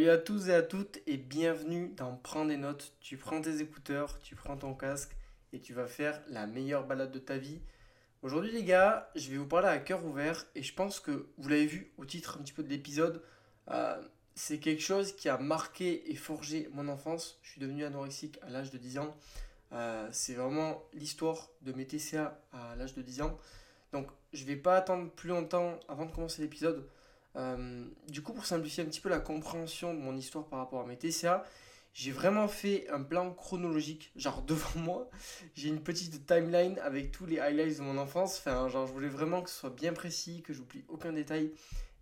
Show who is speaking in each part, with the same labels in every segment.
Speaker 1: Salut à tous et à toutes et bienvenue dans Prends des notes. Tu prends tes écouteurs, tu prends ton casque et tu vas faire la meilleure balade de ta vie. Aujourd'hui les gars, je vais vous parler à cœur ouvert et je pense que vous l'avez vu au titre un petit peu de l'épisode. euh, c'est quelque chose qui a marqué et forgé mon enfance. Je suis devenu anorexique à l'âge de 10 ans. Euh, c'est vraiment l'histoire de mes TCA à l'âge de 10 ans. Donc je vais pas attendre plus longtemps avant de commencer l'épisode. Euh, du coup, pour simplifier un petit peu la compréhension de mon histoire par rapport à mes TCA, j'ai vraiment fait un plan chronologique. Genre devant moi, j'ai une petite timeline avec tous les highlights de mon enfance. Enfin, genre, je voulais vraiment que ce soit bien précis, que j'oublie aucun détail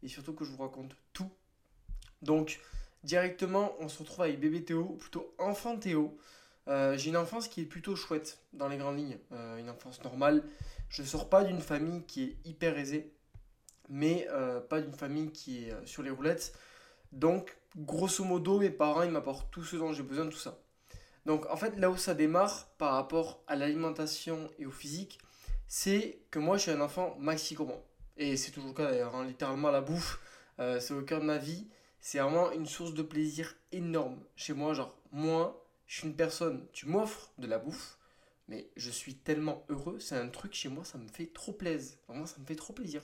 Speaker 1: et surtout que je vous raconte tout. Donc, directement, on se retrouve avec bébé Théo, plutôt enfant Théo. Euh, j'ai une enfance qui est plutôt chouette dans les grandes lignes, Euh, une enfance normale. Je sors pas d'une famille qui est hyper aisée mais euh, pas d'une famille qui est euh, sur les roulettes. Donc, grosso modo, mes parents, ils m'apportent tout ce dont j'ai besoin, tout ça. Donc, en fait, là où ça démarre par rapport à l'alimentation et au physique, c'est que moi, je suis un enfant maxi gourmand. Et c'est toujours le cas d'ailleurs, hein, littéralement la bouffe, euh, c'est au cœur de ma vie. C'est vraiment une source de plaisir énorme chez moi. Genre, moi, je suis une personne, tu m'offres de la bouffe, mais je suis tellement heureux. C'est un truc chez moi, ça me fait trop plaisir. Vraiment, ça me fait trop plaisir.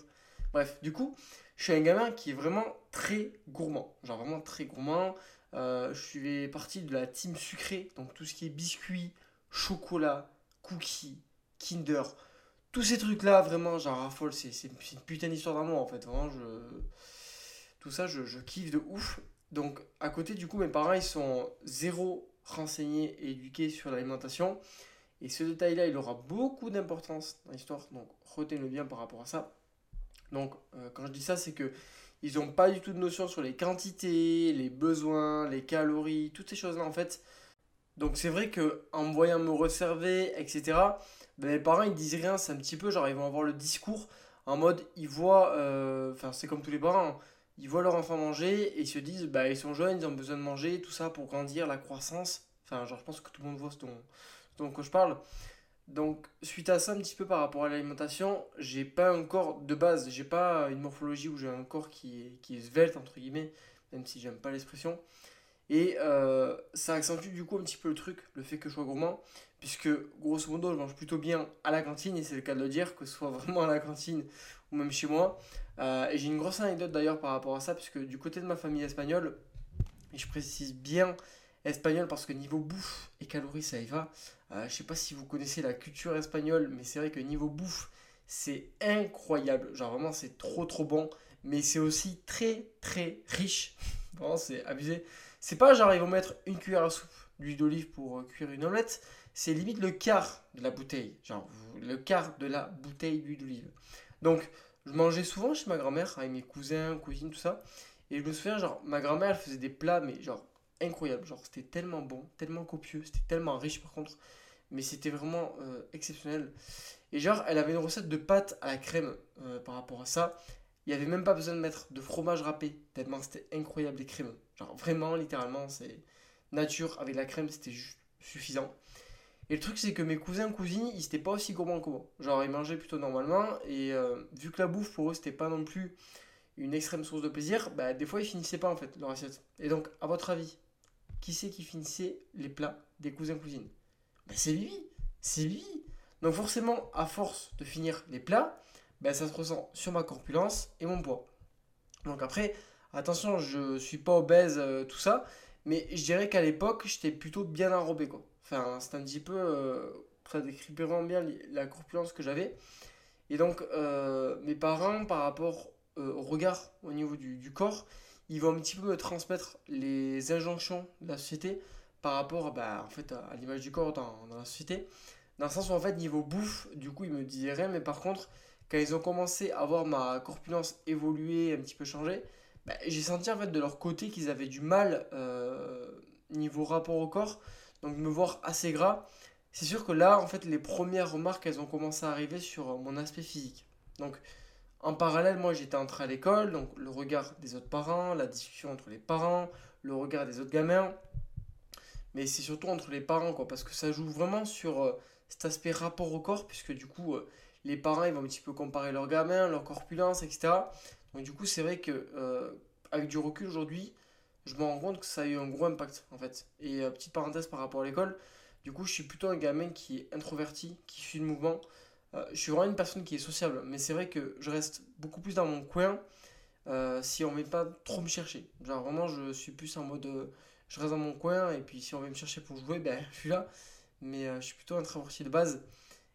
Speaker 1: Bref, du coup, je suis un gamin qui est vraiment très gourmand. Genre vraiment très gourmand. Euh, je suis partie de la team sucrée, donc tout ce qui est biscuits, chocolat, cookies, Kinder. Tous ces trucs-là, vraiment, j'en raffole. C'est une putain d'histoire d'amour en fait. Vraiment, tout ça, je kiffe de ouf. Donc, à côté, du coup, mes parents, ils sont zéro renseignés et éduqués sur l'alimentation. Et ce détail-là, il aura beaucoup d'importance dans l'histoire. Donc, retenez-le bien par rapport à ça. Donc, euh, quand je dis ça, c'est que ils n'ont pas du tout de notion sur les quantités, les besoins, les calories, toutes ces choses-là en fait. Donc, c'est vrai que en me voyant me resserver, etc., ben, mes parents ils disent rien. C'est un petit peu genre ils vont avoir le discours en mode ils voient, euh, enfin c'est comme tous les parents, hein. ils voient leur enfant manger et ils se disent bah ils sont jeunes, ils ont besoin de manger, tout ça pour grandir, la croissance. Enfin, genre je pense que tout le monde voit ce dont, ce dont je parle. Donc, suite à ça, un petit peu par rapport à l'alimentation, j'ai pas un corps de base, j'ai pas une morphologie où j'ai un corps qui est, svelte, entre guillemets, même si j'aime pas l'expression. Et euh, ça accentue du coup un petit peu le truc, le fait que je sois gourmand, puisque grosso modo, je mange plutôt bien à la cantine, et c'est le cas de le dire, que ce soit vraiment à la cantine ou même chez moi. Euh, et j'ai une grosse anecdote d'ailleurs par rapport à ça, puisque du côté de ma famille espagnole, et je précise bien espagnol parce que niveau bouffe et calories, ça y va. Euh, je sais pas si vous connaissez la culture espagnole, mais c'est vrai que niveau bouffe, c'est incroyable. Genre vraiment, c'est trop trop bon. Mais c'est aussi très très riche. Vraiment, c'est abusé. C'est pas genre ils vont mettre une cuillère à soupe d'huile d'olive pour euh, cuire une omelette. C'est limite le quart de la bouteille. Genre le quart de la bouteille d'huile d'olive. Donc, je mangeais souvent chez ma grand-mère avec mes cousins, cousines, tout ça. Et je me souviens, genre, ma grand-mère, elle faisait des plats, mais genre incroyables. Genre, c'était tellement bon, tellement copieux, c'était tellement riche par contre mais c'était vraiment euh, exceptionnel. Et genre, elle avait une recette de pâtes à la crème euh, par rapport à ça. Il n'y avait même pas besoin de mettre de fromage râpé, tellement c'était incroyable les crèmes. Genre vraiment, littéralement, c'est nature avec la crème, c'était suffisant. Et le truc, c'est que mes cousins, cousines, ils étaient pas aussi gourmands que moi. Genre, ils mangeaient plutôt normalement, et euh, vu que la bouffe pour eux, c'était pas non plus une extrême source de plaisir, bah des fois, ils finissaient pas en fait leur assiette. Et donc, à votre avis, qui c'est qui finissait les plats des cousins, cousines? Bah, c'est Vivi, c'est Vivi. Donc forcément, à force de finir les plats, bah, ça se ressent sur ma corpulence et mon poids. Donc après, attention, je suis pas obèse, euh, tout ça, mais je dirais qu'à l'époque, j'étais plutôt bien enrobé, quoi. Enfin, c'est un petit peu... euh, ça décrit vraiment bien la corpulence que j'avais. Et donc, euh, mes parents, par rapport euh, au regard au niveau du, du corps, ils vont un petit peu me transmettre les injonctions de la société par rapport bah, en fait, à, l'image du corps dans, la société. Dans le sens où, en fait, niveau bouffe, du coup, ils me disaient rien, mais par contre, quand ils ont commencé à voir ma corpulence évoluer, un petit peu changer, bah, j'ai senti en fait de leur côté qu'ils avaient du mal euh, niveau rapport au corps, donc me voir assez gras. C'est sûr que là, en fait, les premières remarques, elles ont commencé à arriver sur mon aspect physique. Donc, en parallèle, moi, j'étais entré à l'école, donc le regard des autres parents, la discussion entre les parents, le regard des autres gamins mais c'est surtout entre les parents, quoi, parce que ça joue vraiment sur euh, cet aspect rapport au corps, puisque du coup, euh, les parents, ils vont un petit peu comparer leurs gamins, leur corpulence, etc. Donc du coup, c'est vrai que, euh, avec du recul aujourd'hui, je me rends compte que ça a eu un gros impact en fait. Et petite parenthèse par rapport à l'école, du coup, je suis plutôt un gamin qui est introverti, qui suit le mouvement. Je suis vraiment une personne qui est sociable, mais c'est vrai que je reste beaucoup plus dans mon coin si on ne vient pas trop me chercher. Genre vraiment, je suis plus en mode, je reste dans mon coin et puis si on vient me chercher pour jouer, ben je suis là. Mais je suis plutôt introverti de base.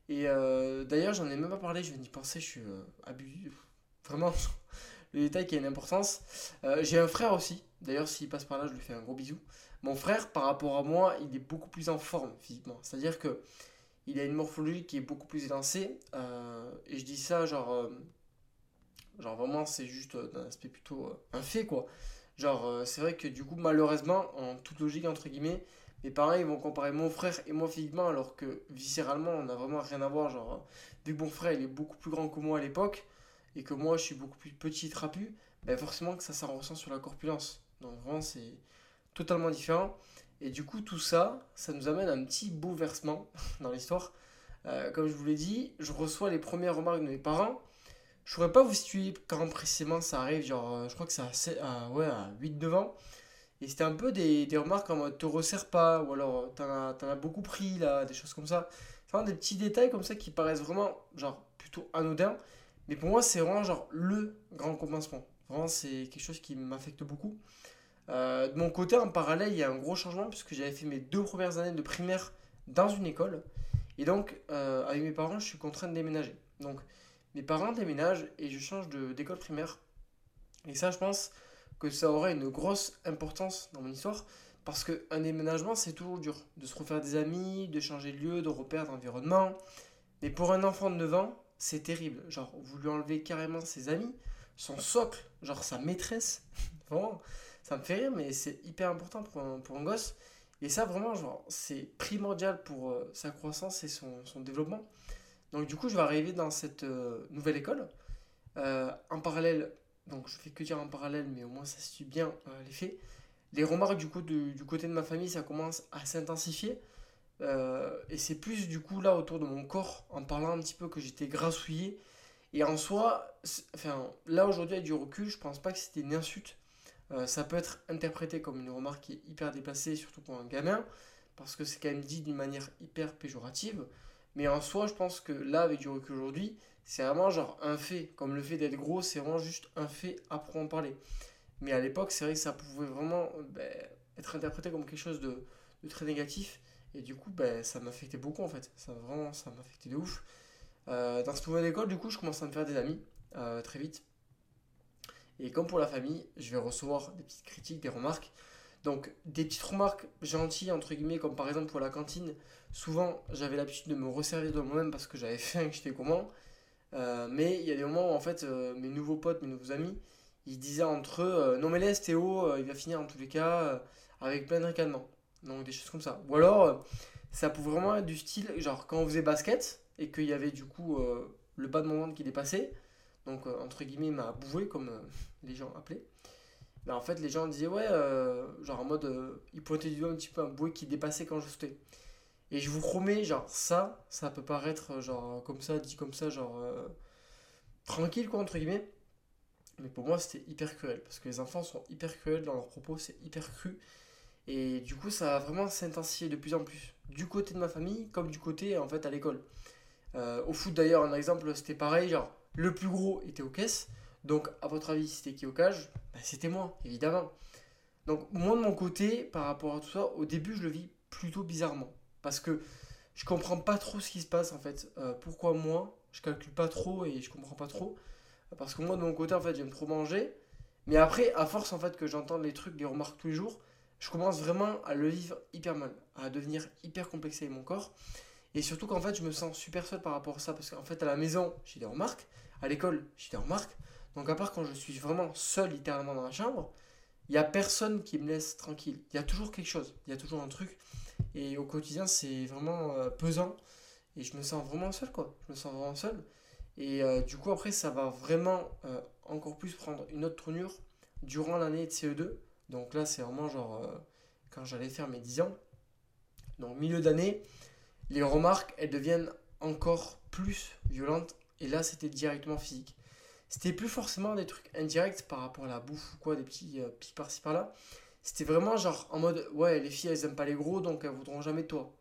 Speaker 1: Et d'ailleurs, j'en ai même pas parlé, je viens d'y penser, je suis abusé. Vraiment, le détail qui a une importance. J'ai un frère aussi, d'ailleurs, s'il passe par là, je lui fais un gros bisou. Mon frère, par rapport à moi, il est beaucoup plus en forme physiquement. C'est-à-dire que il a une morphologie qui est beaucoup plus élancée. Euh, et je dis ça, genre, euh, genre vraiment, c'est juste d'un aspect plutôt euh, un fait, quoi. Genre, c'est vrai que du coup, malheureusement, en toute logique, entre guillemets, mes parents, ils vont comparer mon frère et moi physiquement, alors que viscéralement, on n'a vraiment rien à voir. Genre, vu que mon frère, il est beaucoup plus grand que moi à l'époque, et que moi, je suis beaucoup plus petit et trapu, ben forcément que ça, ça ressent sur la corpulence. Donc, vraiment, c'est totalement différent. Et du coup, tout ça, ça nous amène à un petit bouleversement dans l'histoire. Euh, comme je vous l'ai dit, je reçois les premières remarques de mes parents. Je ne pourrais pas vous situer quand précisément ça arrive, genre, euh, je crois que c'est à, ouais, à 8-9 ans. Et c'était un peu des, remarques en mode te resserre pas, ou alors euh, t'en as, beaucoup pris là, des choses comme ça. Enfin, des petits détails comme ça qui paraissent vraiment, genre, plutôt anodins. Mais pour moi, c'est vraiment, genre, le grand commencement. Vraiment, c'est quelque chose qui m'affecte beaucoup. Euh, de mon côté, en parallèle, il y a un gros changement puisque j'avais fait mes deux premières années de primaire dans une école. Et donc, avec mes parents, je suis contraint de déménager. Donc, mes parents déménagent et je change d'école primaire. Et ça, je pense que ça aurait une grosse importance dans mon histoire parce qu'un déménagement, c'est toujours dur. De se refaire des amis, de changer de lieu, de repère d'environnement. Mais pour un enfant de 9 ans, c'est terrible. Genre, vous lui enlevez carrément ses amis, son socle, genre sa maîtresse. Vraiment ça me fait rire, mais c'est hyper important pour un, pour un gosse. Et ça, vraiment, genre, c'est primordial pour euh, sa croissance et son, son, développement. Donc, du coup, je vais arriver dans cette euh, nouvelle école. Euh, en parallèle, donc je fais que dire en parallèle, mais au moins ça suit bien les faits. Les remarques, du coup, du, côté de ma famille, ça commence à s'intensifier. et c'est plus, du coup, là, autour de mon corps, en parlant un petit peu que j'étais grassouillé. Et en soi, là, aujourd'hui, avec du recul, je pense pas que c'était une insulte euh, ça peut être interprété comme une remarque qui est hyper déplacée, surtout pour un gamin, parce que c'est quand même dit d'une manière hyper péjorative. Mais en soi, je pense que là, avec du recul aujourd'hui, c'est vraiment genre un fait. Comme le fait d'être gros, c'est vraiment juste un fait à en parler. Mais à l'époque, c'est vrai que ça pouvait vraiment ben, être interprété comme quelque chose de, très négatif. Et du coup, ben, ça m'affectait beaucoup en fait. Ça vraiment, ça m'affectait de ouf. Euh, dans cette nouvelle école, du coup, je commence à me faire des amis euh, très vite. Et comme pour la famille, je vais recevoir des petites critiques, des remarques. Donc des petites remarques gentilles, entre guillemets, comme par exemple pour la cantine. Souvent, j'avais l'habitude de me resservir de moi-même parce que j'avais faim et que j'étais comment. Euh, mais il y a des moments où en fait, euh, mes nouveaux potes, mes nouveaux amis, ils disaient entre eux euh, Non mais laisse Théo, il va finir en tous les cas avec plein de ricanements. Donc des choses comme ça. Ou alors, ça pouvait vraiment être du style, genre quand on faisait basket et qu'il y avait du coup le bas de mon ventre qui dépassait donc entre guillemets m'a bouvé comme les gens appelaient. Mais en fait les gens disaient ouais, euh, genre en mode, ils pointaient du doigt un petit peu un bouée qui dépassait quand je sautais. Et je vous promets, genre ça, ça peut paraître genre comme ça, dit comme ça, genre tranquille quoi entre guillemets. Mais pour moi c'était hyper cruel parce que les enfants sont hyper cruels dans leurs propos, c'est hyper cru. Et du coup ça a vraiment s'intensifié de plus en plus. Du côté de ma famille comme du côté en fait à l'école. au foot d'ailleurs un exemple c'était pareil, genre le plus gros était aux caisses. Donc, à votre avis, c'était qui au cage C'était moi, évidemment. Donc, moi, de mon côté, par rapport à tout ça, au début, je le vis plutôt bizarrement. Parce que je comprends pas trop ce qui se passe, en fait. Euh, pourquoi moi Je calcule pas trop et je comprends pas trop. Parce que moi, de mon côté, en fait, j'aime trop manger. Mais après, à force, en fait, que j'entends les trucs, les remarques tous les jours, je commence vraiment à le vivre hyper mal. À devenir hyper complexé avec mon corps. Et surtout qu'en fait, je me sens super seul par rapport à ça. Parce qu'en fait, à la maison, j'ai des remarques. À l'école, j'ai des remarques. Donc, à part quand je suis vraiment seul, littéralement dans la chambre, il n'y a personne qui me laisse tranquille. Il y a toujours quelque chose. Il y a toujours un truc. Et au quotidien, c'est vraiment euh, pesant. Et je me sens vraiment seul, quoi. Je me sens vraiment seul. Et euh, du coup, après, ça va vraiment euh, encore plus prendre une autre tournure durant l'année de CE2. Donc là, c'est vraiment genre quand j'allais faire mes 10 ans. Donc, milieu d'année, les remarques, elles deviennent encore plus violentes. Et là, c'était directement physique. C'était plus forcément des trucs indirects par rapport à la bouffe ou quoi, des petits euh, pics par-ci par-là. c'était vraiment genre en mode ouais, les filles elles aiment pas les gros donc elles voudront jamais toi.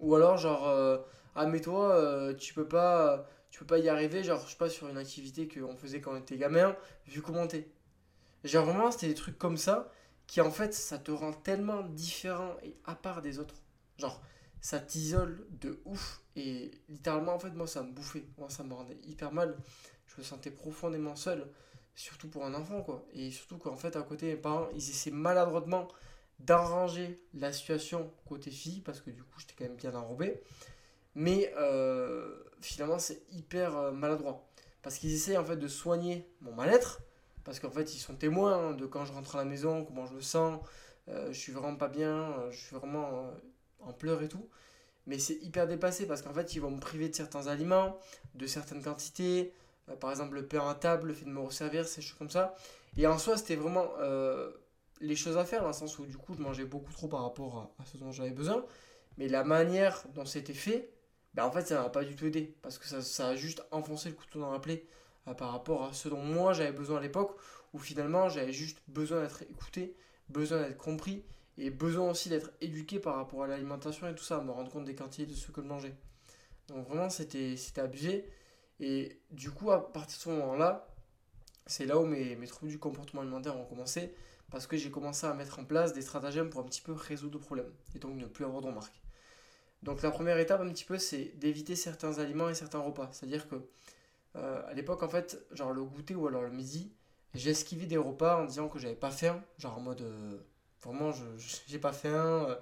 Speaker 1: Ou alors genre euh, ah mais toi euh, tu peux pas tu peux pas y arriver genre je sais pas sur une activité qu'on faisait quand on était gamin vu comment t'es. Genre vraiment c'était des trucs comme ça qui en fait ça te rend tellement différent et à part des autres. Genre ça t'isole de ouf et littéralement en fait moi ça me bouffait, moi ça me rendait hyper mal. Je me sentais profondément seul surtout pour un enfant quoi. Et surtout qu'en fait à côté mes parents ils essaient maladroitement d'arranger la situation côté fille parce que du coup j'étais quand même bien enrobé. Mais euh, finalement c'est hyper euh, maladroit. Parce qu'ils essaient en fait de soigner mon mal-être parce qu'en fait ils sont témoins hein, de quand je rentre à la maison comment je me sens euh, je suis vraiment pas bien je suis vraiment en pleurs et tout. Mais c'est hyper dépassé parce qu'en fait ils vont me priver de certains aliments de certaines quantités euh, par exemple, le pain à table, le fait de me resservir, ces choses comme ça. Et en soi, c'était vraiment euh, les choses à faire, dans le sens où du coup, je mangeais beaucoup trop par rapport à, ce dont j'avais besoin. Mais la manière dont c'était fait, ben, en fait, ça m'a pas du tout aidé. Parce que ça, ça, a juste enfoncé le couteau dans la plaie euh, par rapport à ce dont moi j'avais besoin à l'époque, où finalement j'avais juste besoin d'être écouté, besoin d'être compris, et besoin aussi d'être éduqué par rapport à l'alimentation et tout ça, me rendre compte des quantités de ce que je mangeais. Donc vraiment, c'était abusé. Et du coup, à partir de ce moment-là, c'est là où mes, mes, troubles du comportement alimentaire ont commencé, parce que j'ai commencé à mettre en place des stratagèmes pour un petit peu résoudre le problème, et donc ne plus avoir de remarques. Donc la première étape, un petit peu, c'est d'éviter certains aliments et certains repas. C'est-à-dire que, euh, à l'époque, en fait, genre le goûter ou alors le midi, j'esquivais des repas en disant que j'avais pas faim, genre en mode, euh, vraiment, je j'ai pas faim, euh,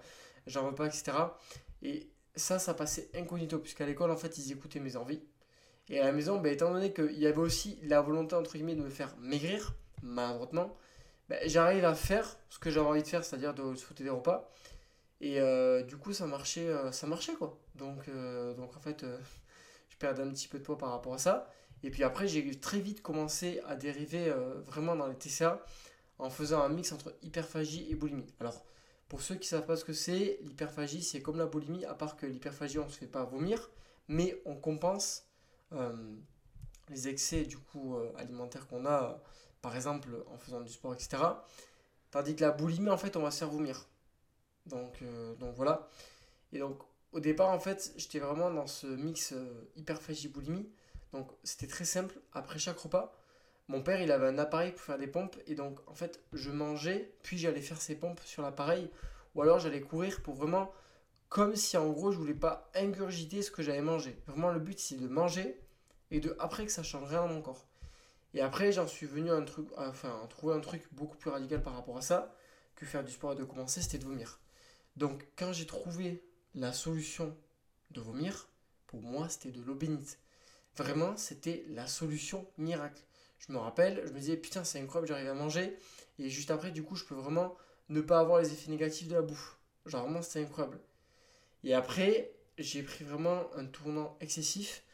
Speaker 1: j'en veux pas, etc. Et ça, ça passait incognito, puisqu'à l'école, en fait, ils écoutaient mes envies. Et à la maison, bah, étant donné qu'il y avait aussi la volonté, entre guillemets, de me faire maigrir, maladroitement, bah, j'arrive à faire ce que j'avais envie de faire, c'est-à-dire de sauter des repas. Et euh, du coup, ça marchait, euh, ça marchait quoi. Donc, euh, donc en fait, je perdais un petit peu de poids par rapport à ça. Et puis après, j'ai très vite commencé à dériver vraiment dans les TCA en faisant un mix entre hyperphagie et boulimie. Alors, pour ceux qui ne savent pas ce que c'est, l'hyperphagie, c'est comme la boulimie, à part que l'hyperphagie, on ne se fait pas vomir, mais on compense les excès du coup euh, alimentaires qu'on a, par exemple en faisant du sport, etc. Tandis que la boulimie, en fait, on va se faire vomir. Donc, euh, donc voilà. Et donc, au départ, en fait, j'étais vraiment dans ce mix hyperphagie-boulimie. Donc, c'était très simple. Après chaque repas, mon père, il avait un appareil pour faire des pompes. Et donc, en fait, je mangeais, puis j'allais faire ces pompes sur l'appareil. Ou alors, j'allais courir pour vraiment comme si en gros je voulais pas ingurgiter ce que j'avais mangé. Vraiment le but c'est de manger et de après que ça change rien dans mon corps. Et après j'en suis venu à un truc, enfin trouver un truc beaucoup plus radical par rapport à ça que faire du sport et de commencer, c'était de vomir. Donc quand j'ai trouvé la solution de vomir, pour moi c'était de l'eau bénite. Vraiment c'était la solution miracle. Je me rappelle, je me disais putain c'est incroyable, j'arrive à manger et juste après du coup je peux vraiment ne pas avoir les effets négatifs de la bouffe. Genre vraiment c'était incroyable. Et après, j'ai pris vraiment un tournant excessif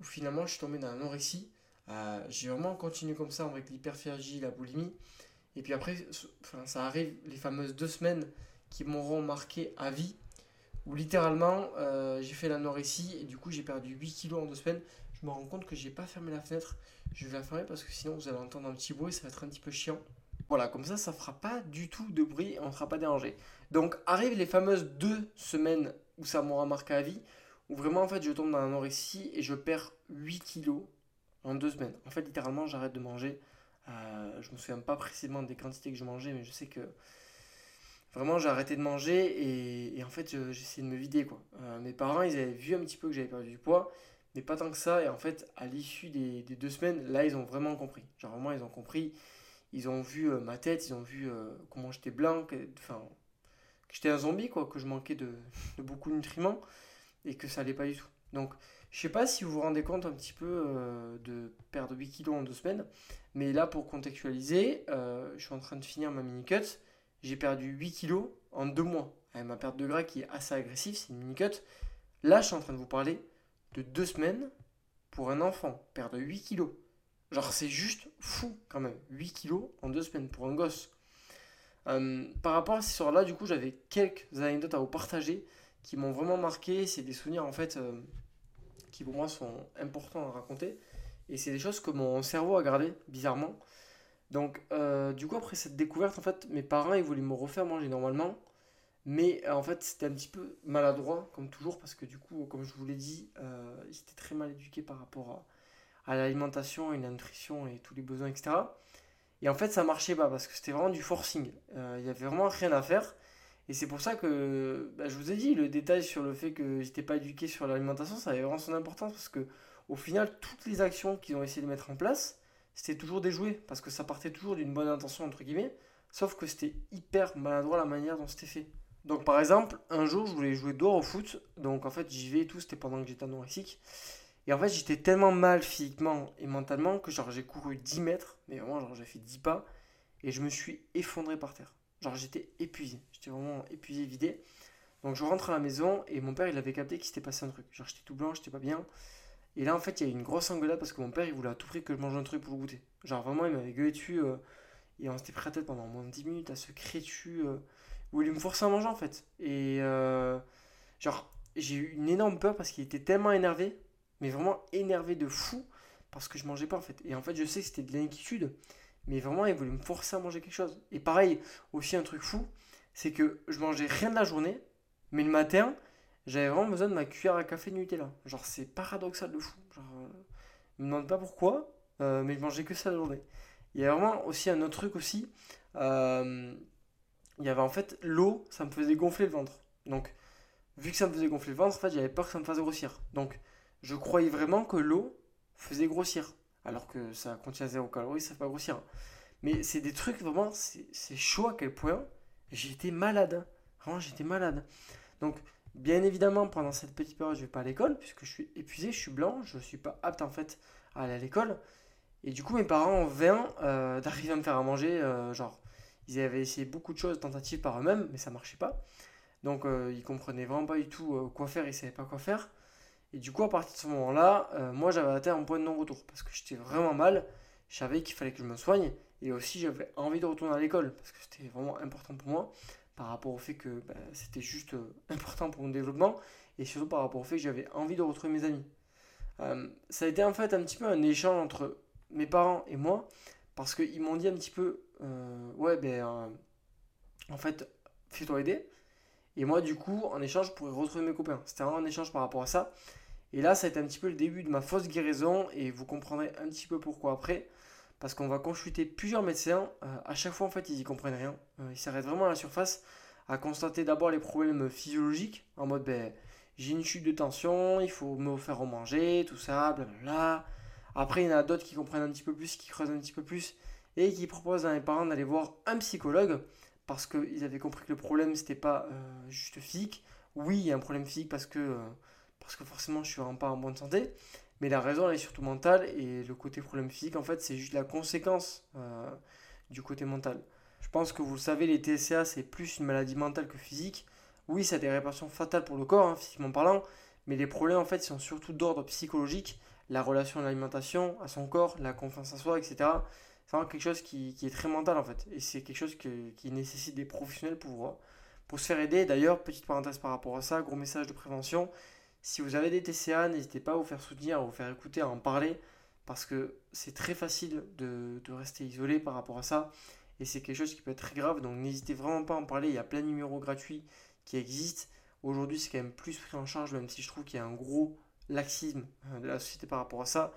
Speaker 1: où finalement je suis tombé dans l'anorexie. Euh, j'ai vraiment continué comme ça avec l'hyperphagie, la boulimie. Et puis après, enfin, ça arrive les fameuses deux semaines qui m'auront marqué à vie, où littéralement euh, j'ai fait l'anorexie et du coup j'ai perdu 8 kilos en deux semaines. Je me rends compte que j'ai pas fermé la fenêtre. Je vais la fermer parce que sinon vous allez entendre un petit bruit, ça va être un petit peu chiant. Voilà, comme ça, ça fera pas du tout de bruit, on ne sera pas dérangé. Donc arrivent les fameuses deux semaines où ça m'aura marqué à vie, où vraiment en fait je tombe dans l'anorexie et je perds 8 kilos en deux semaines. En fait littéralement j'arrête de manger. Euh, je me souviens pas précisément des quantités que je mangeais, mais je sais que vraiment j'ai arrêté de manger et, en fait j'essayais de me vider quoi. Euh, mes parents ils avaient vu un petit peu que j'avais perdu du poids, mais pas tant que ça. Et en fait à l'issue des, deux semaines, là ils ont vraiment compris. Genre vraiment ils ont compris. Ils ont vu euh, ma tête, ils ont vu euh, comment j'étais blanc, enfin que j'étais un zombie, quoi, que je manquais de, beaucoup de nutriments et que ça allait pas du tout. Donc, je sais pas si vous vous rendez compte un petit peu euh, de perdre 8 kilos en deux semaines, mais là, pour contextualiser, euh, je suis en train de finir ma mini-cut. J'ai perdu 8 kilos en deux mois. Avec ma perte de gras qui est assez agressive, c'est une mini-cut. Là, je suis en train de vous parler de deux semaines pour un enfant. Perdre 8 kilos. Genre, c'est juste fou quand même. 8 kilos en deux semaines pour un gosse. Euh, par rapport à ces histoires-là, du coup, j'avais quelques anecdotes à vous partager qui m'ont vraiment marqué. C'est des souvenirs, en fait, euh, qui pour moi sont importants à raconter. Et c'est des choses que mon cerveau a gardé, bizarrement. Donc, euh, du coup, après cette découverte, en fait, mes parents, ils voulaient me refaire manger normalement. Mais euh, en fait, c'était un petit peu maladroit, comme toujours, parce que du coup, comme je vous l'ai dit, ils étaient très mal éduqués par rapport à, à l'alimentation et la nutrition et tous les besoins, etc. Et en fait, ça marchait pas, parce que c'était vraiment du forcing. Il y avait vraiment rien à faire. Et c'est pour ça que bah, je vous ai dit, le détail sur le fait que j'étais pas éduqué sur l'alimentation, ça avait vraiment son importance, parce que au final, toutes les actions qu'ils ont essayé de mettre en place, c'était toujours déjoué, parce que ça partait toujours d'une bonne intention, entre guillemets, sauf que c'était hyper maladroit la manière dont c'était fait. Donc par exemple, un jour je voulais jouer dehors au foot, donc en fait j'y vais et tout, c'était pendant que j'étais anorexique. Et en fait j'étais tellement mal physiquement et mentalement que genre j'ai couru 10 mètres, mais vraiment genre j'ai fait 10 pas, et je me suis effondré par terre. Genre j'étais épuisé, j'étais vraiment épuisé, vidé. Donc je rentre à la maison et mon père il avait capté qu'il s'était passé un truc. Genre j'étais tout blanc, j'étais pas bien. Et là en fait il y a eu une grosse engueulade parce que mon père il voulait à tout prix que je mange un truc pour le goûter. Genre vraiment il m'avait gueulé dessus euh, et on s'était pris la pendant moins de 10 minutes à se crier dessus. euh, il voulait me forcer à manger en fait. Et euh, genre, j'ai eu une énorme peur parce qu'il était tellement énervé, mais vraiment énervé de fou, parce que je mangeais pas en fait. Et en fait, je sais que c'était de l'inquiétude, mais vraiment, il voulait me forcer à manger quelque chose. Et pareil, aussi un truc fou, c'est que je mangeais rien de la journée, mais le matin, j'avais vraiment besoin de ma cuillère à café de Nutella. Genre, c'est paradoxal de fou. Genre, euh, je me demande pas pourquoi, euh, mais je mangeais que ça la journée. Il y a vraiment aussi un autre truc aussi. euh, il y avait en fait l'eau, ça me faisait gonfler le ventre. Donc, vu que ça me faisait gonfler le ventre, en fait, j'avais peur que ça me fasse grossir. Donc, je croyais vraiment que l'eau faisait grossir. Alors que ça contient zéro calorie, ça fait pas grossir. Mais c'est des trucs vraiment, c'est chaud à quel point j'étais malade. Vraiment, j'étais malade. Donc, bien évidemment, pendant cette petite période, je vais pas à l'école, puisque je suis épuisé, je suis blanc, je suis pas apte en fait à aller à l'école. Et du coup, mes parents ont vain euh, d'arriver à me faire à manger, euh, genre, ils avaient essayé beaucoup de choses, tentatives par eux-mêmes, mais ça marchait pas. Donc, euh, ils comprenaient vraiment pas du tout quoi faire, ils savaient pas quoi faire. Et du coup, à partir de ce moment-là, euh, moi, j'avais atteint un point de non-retour, parce que j'étais vraiment mal, je savais qu'il fallait que je me soigne, et aussi j'avais envie de retourner à l'école, parce que c'était vraiment important pour moi, par rapport au fait que bah, c'était juste euh, important pour mon développement, et surtout par rapport au fait que j'avais envie de retrouver mes amis. Euh, ça a été en fait un petit peu un échange entre mes parents et moi, parce qu'ils m'ont dit un petit peu, ouais, ben, en fait, fais-toi aider. Et moi, du coup, en échange, je pourrais retrouver mes copains. C'était vraiment un échange par rapport à ça. Et là, ça a été un petit peu le début de ma fausse guérison, et vous comprendrez un petit peu pourquoi après. Parce qu'on va consulter plusieurs médecins. Euh, à chaque fois, en fait, ils y comprennent rien. Euh, ils s'arrêtent vraiment à la surface, à constater d'abord les problèmes physiologiques, en mode, ben, j'ai une chute de tension, il faut me faire manger, tout ça, blablabla. Après, il y en a d'autres qui comprennent un petit peu plus, qui creusent un petit peu plus, et qui proposent à mes parents d'aller voir un psychologue, parce qu'ils avaient compris que le problème, c'était pas euh, juste physique. Oui, il y a un problème physique parce que, euh, parce que forcément, je suis vraiment pas en bonne santé, mais la raison, elle est surtout mentale, et le côté problème physique, en fait, c'est juste la conséquence euh, du côté mental. Je pense que vous le savez, les TCA, c'est plus une maladie mentale que physique. Oui, ça a des répercussions fatales pour le corps, hein, physiquement parlant, mais les problèmes, en fait, sont surtout d'ordre psychologique, la relation à l'alimentation, à son corps, la confiance en soi, etc. C'est vraiment quelque chose qui, qui est très mental, en fait, et c'est quelque chose que- qui nécessite des professionnels pour, pour se faire aider. D'ailleurs, petite parenthèse par rapport à ça, gros message de prévention, si vous avez des TCA, n'hésitez pas à vous faire soutenir, à vous faire écouter, à en parler, parce que c'est très facile de, de rester isolé par rapport à ça, et c'est quelque chose qui peut être très grave, donc n'hésitez vraiment pas à en parler, il y a plein de numéros gratuits qui existent. Aujourd'hui, c'est quand même plus pris en charge, même si je trouve qu'il y a un gros laxisme euh, de la société par rapport à ça,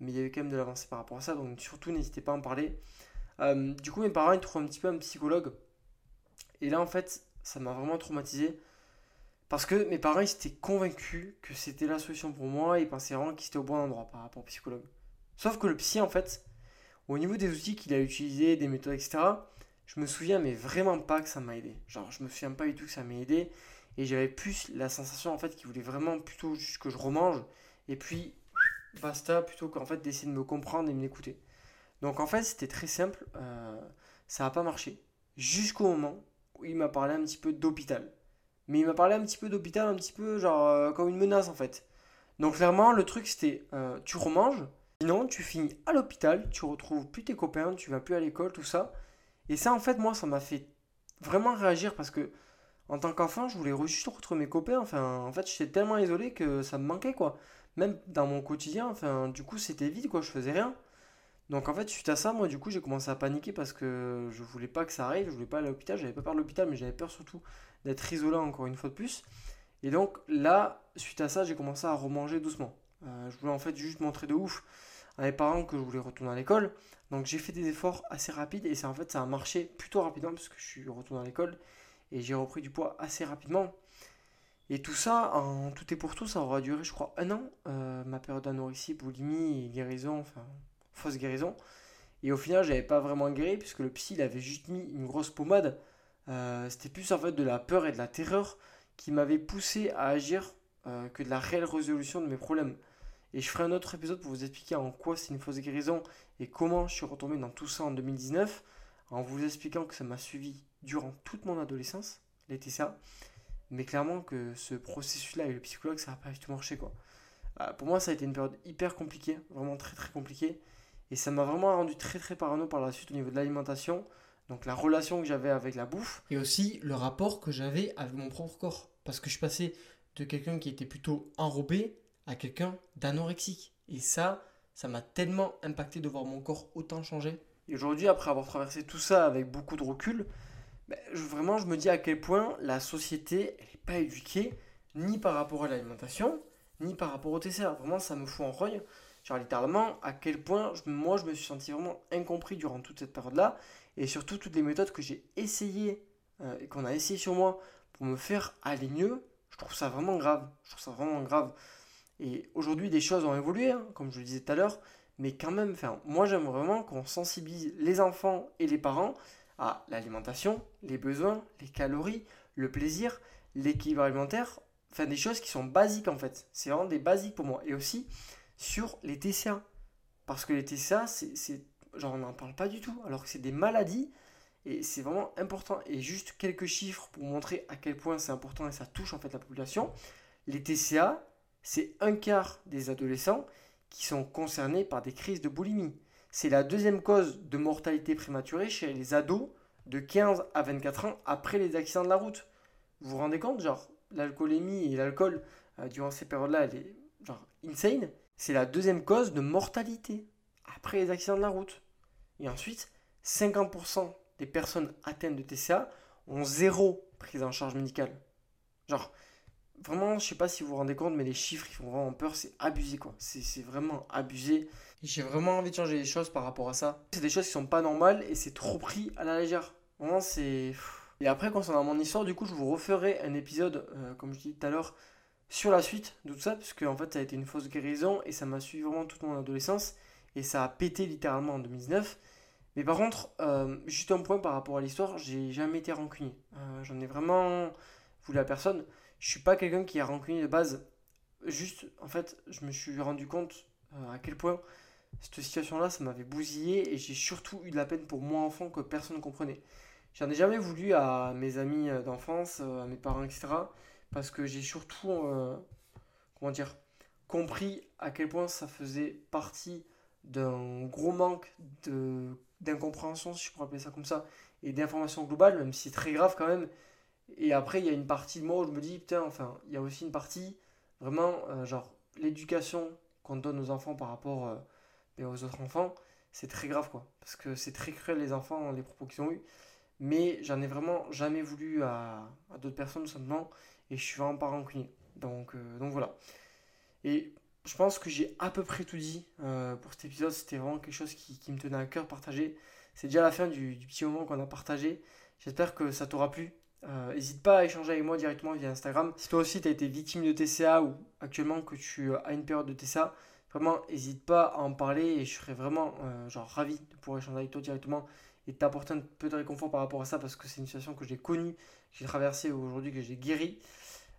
Speaker 1: mais il y a eu quand même de l'avancée par rapport à ça, donc surtout n'hésitez pas à en parler. Euh, du coup, mes parents, ils trouvent un petit peu un psychologue, et là, en fait, ça m'a vraiment traumatisé. Parce que mes parents, ils étaient convaincus que c'était la solution pour moi et ils pensaient vraiment qu'ils étaient au bon endroit par rapport au psychologue. Sauf que le psy, en fait, au niveau des outils qu'il a utilisés, des méthodes, etc., je me souviens, mais vraiment pas que ça m'a aidé. Genre, je me souviens pas du tout que ça m'a aidé. Et j'avais plus la sensation, en fait, qu'il voulait vraiment plutôt juste que je remange. Et puis, basta, plutôt qu'en fait d'essayer de me comprendre et de m'écouter. Donc, en fait, c'était très simple. euh, ça n'a pas marché. Jusqu'au moment où il m'a parlé un petit peu d'hôpital. Mais il m'a parlé un petit peu d'hôpital, un petit peu genre euh, comme une menace en fait. Donc clairement, le truc c'était euh, tu remanges, sinon tu finis à l'hôpital, tu retrouves plus tes copains, tu vas plus à l'école, tout ça. Et ça en fait, moi, ça m'a fait vraiment réagir parce que en tant qu'enfant, je voulais juste retrouver mes copains. Enfin, en fait, j'étais tellement isolé que ça me manquait quoi. Même dans mon quotidien, enfin, du coup, c'était vide quoi, je faisais rien. Donc en fait, suite à ça, moi du coup, j'ai commencé à paniquer parce que je voulais pas que ça arrive, je voulais pas aller à l'hôpital, j'avais pas peur de l'hôpital, mais j'avais peur surtout d'être isolé encore une fois de plus. Et donc là, suite à ça, j'ai commencé à remanger doucement. Euh, je voulais en fait juste montrer de ouf à mes parents que je voulais retourner à l'école. Donc j'ai fait des efforts assez rapides et c'est en fait ça a marché plutôt rapidement parce que je suis retourné à l'école et j'ai repris du poids assez rapidement. Et tout ça, en tout et pour tout, ça aura duré je crois un an, euh, ma période d'anorexie, boulimie guérison, enfin fausse guérison. Et au final, j'avais pas vraiment guéri puisque le psy il avait juste mis une grosse pommade. Euh, c'était plus en fait de la peur et de la terreur qui m'avait poussé à agir euh, que de la réelle résolution de mes problèmes. Et je ferai un autre épisode pour vous expliquer en quoi c'est une fausse guérison et comment je suis retombé dans tout ça en 2019, en vous expliquant que ça m'a suivi durant toute mon adolescence, les TCA, mais clairement que ce processus-là avec le psychologue, ça n'a pas du tout marché. Quoi. Euh, pour moi, ça a été une période hyper compliquée, vraiment très très compliquée, et ça m'a vraiment rendu très très parano par la suite au niveau de l'alimentation, donc la relation que j'avais avec la bouffe.
Speaker 2: Et aussi le rapport que j'avais avec mon propre corps. Parce que je passais de quelqu'un qui était plutôt enrobé à quelqu'un d'anorexique. Et ça, ça m'a tellement impacté de voir mon corps autant changer.
Speaker 1: Et aujourd'hui, après avoir traversé tout ça avec beaucoup de recul, ben, vraiment je me dis à quel point la société, n'est pas éduquée, ni par rapport à l'alimentation, ni par rapport au TCA. Vraiment, ça me fout en rogne. Genre littéralement, à quel point moi je me suis senti vraiment incompris durant toute cette période-là. Et surtout toutes les méthodes que j'ai essayées euh, et qu'on a essayé sur moi pour me faire aller mieux, je trouve ça vraiment grave. Je trouve ça vraiment grave. Et aujourd'hui, des choses ont évolué, hein, comme je le disais tout à l'heure, mais quand même, moi j'aime vraiment qu'on sensibilise les enfants et les parents à l'alimentation, les besoins, les calories, le plaisir, l'équilibre alimentaire, enfin des choses qui sont basiques en fait. C'est vraiment des basiques pour moi. Et aussi sur les TCA. Parce que les TCA, c'est, genre on n'en parle pas du tout, alors que c'est des maladies et c'est vraiment important. Et juste quelques chiffres pour montrer à quel point c'est important et ça touche en fait la population. Les TCA, c'est un quart des adolescents qui sont concernés par des crises de boulimie. C'est la deuxième cause de mortalité prématurée chez les ados de 15 à 24 ans après les accidents de la route. Vous vous rendez compte, genre, l'alcoolémie et l'alcool, euh, durant ces périodes-là, elle est genre insane. C'est la deuxième cause de mortalité après les accidents de la route. Et ensuite, 50% des personnes atteintes de TCA ont zéro prise en charge médicale. Genre, vraiment, je sais pas si vous vous rendez compte, mais les chiffres, ils font vraiment peur. C'est abusé, quoi. C'est vraiment abusé. J'ai vraiment envie de changer les choses par rapport à ça. C'est des choses qui sont pas normales et c'est trop pris à la légère. Vraiment, c'est. Et après, concernant mon histoire, du coup, je vous referai un épisode, euh, comme je dis tout à l'heure, sur la suite de tout ça, parce que en fait, ça a été une fausse guérison et ça m'a suivi vraiment toute mon adolescence et ça a pété littéralement en 2019. Mais par contre, euh, juste un point par rapport à l'histoire, j'ai jamais été rancunier. Euh, j'en ai vraiment voulu la personne. Je suis pas quelqu'un qui a rancunier de base. Juste, en fait, je me suis rendu compte à quel point cette situation-là, ça m'avait bousillé et j'ai surtout eu de la peine pour moi enfant que personne ne comprenait. J'en ai jamais voulu à mes amis d'enfance, à mes parents, etc parce que j'ai surtout, euh, comment dire, compris à quel point ça faisait partie d'un gros manque d'incompréhension, si je pourrais appeler ça comme ça, et d'information globale, même si c'est très grave quand même. Et après, il y a une partie de moi où je me dis, putain, enfin, il y a aussi une partie, vraiment, euh, genre, l'éducation qu'on donne aux enfants par rapport euh, ben, aux autres enfants, c'est très grave, quoi. Parce que c'est très cruel, les enfants, les propos qu'ils ont eus. Mais j'en ai vraiment jamais voulu à, à d'autres personnes, tout simplement et je suis vraiment pas rancunier. Donc, euh, donc voilà. Et je pense que j'ai à peu près tout dit euh, pour cet épisode. C'était vraiment quelque chose qui, qui, me tenait à cœur partager. C'est déjà la fin du, du petit moment qu'on a partagé. J'espère que ça t'aura plu. N'hésite euh, pas à échanger avec moi directement via Instagram. Si toi aussi tu as été victime de TCA ou actuellement que tu as une période de TCA, vraiment n'hésite pas à en parler et je serais vraiment genre ravi de pouvoir échanger avec toi directement et t'apporter un peu de réconfort par rapport à ça parce que c'est une situation que j'ai connue, que j'ai traversée aujourd'hui, que j'ai guéri.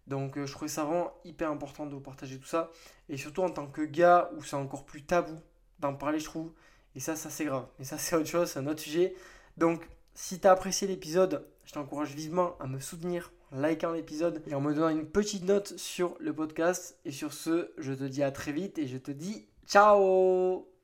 Speaker 1: Donc euh, je trouvais ça vraiment hyper important de vous partager tout ça. Et surtout en tant que gars où c'est encore plus tabou d'en parler, je trouve. Et ça, ça c'est grave. Mais ça, c'est autre chose, c'est un autre sujet. Donc si tu as apprécié l'épisode, je t'encourage vivement à me soutenir en likant l'épisode et en me donnant une petite note sur le podcast. Et sur ce, je te dis à très vite et je te dis ciao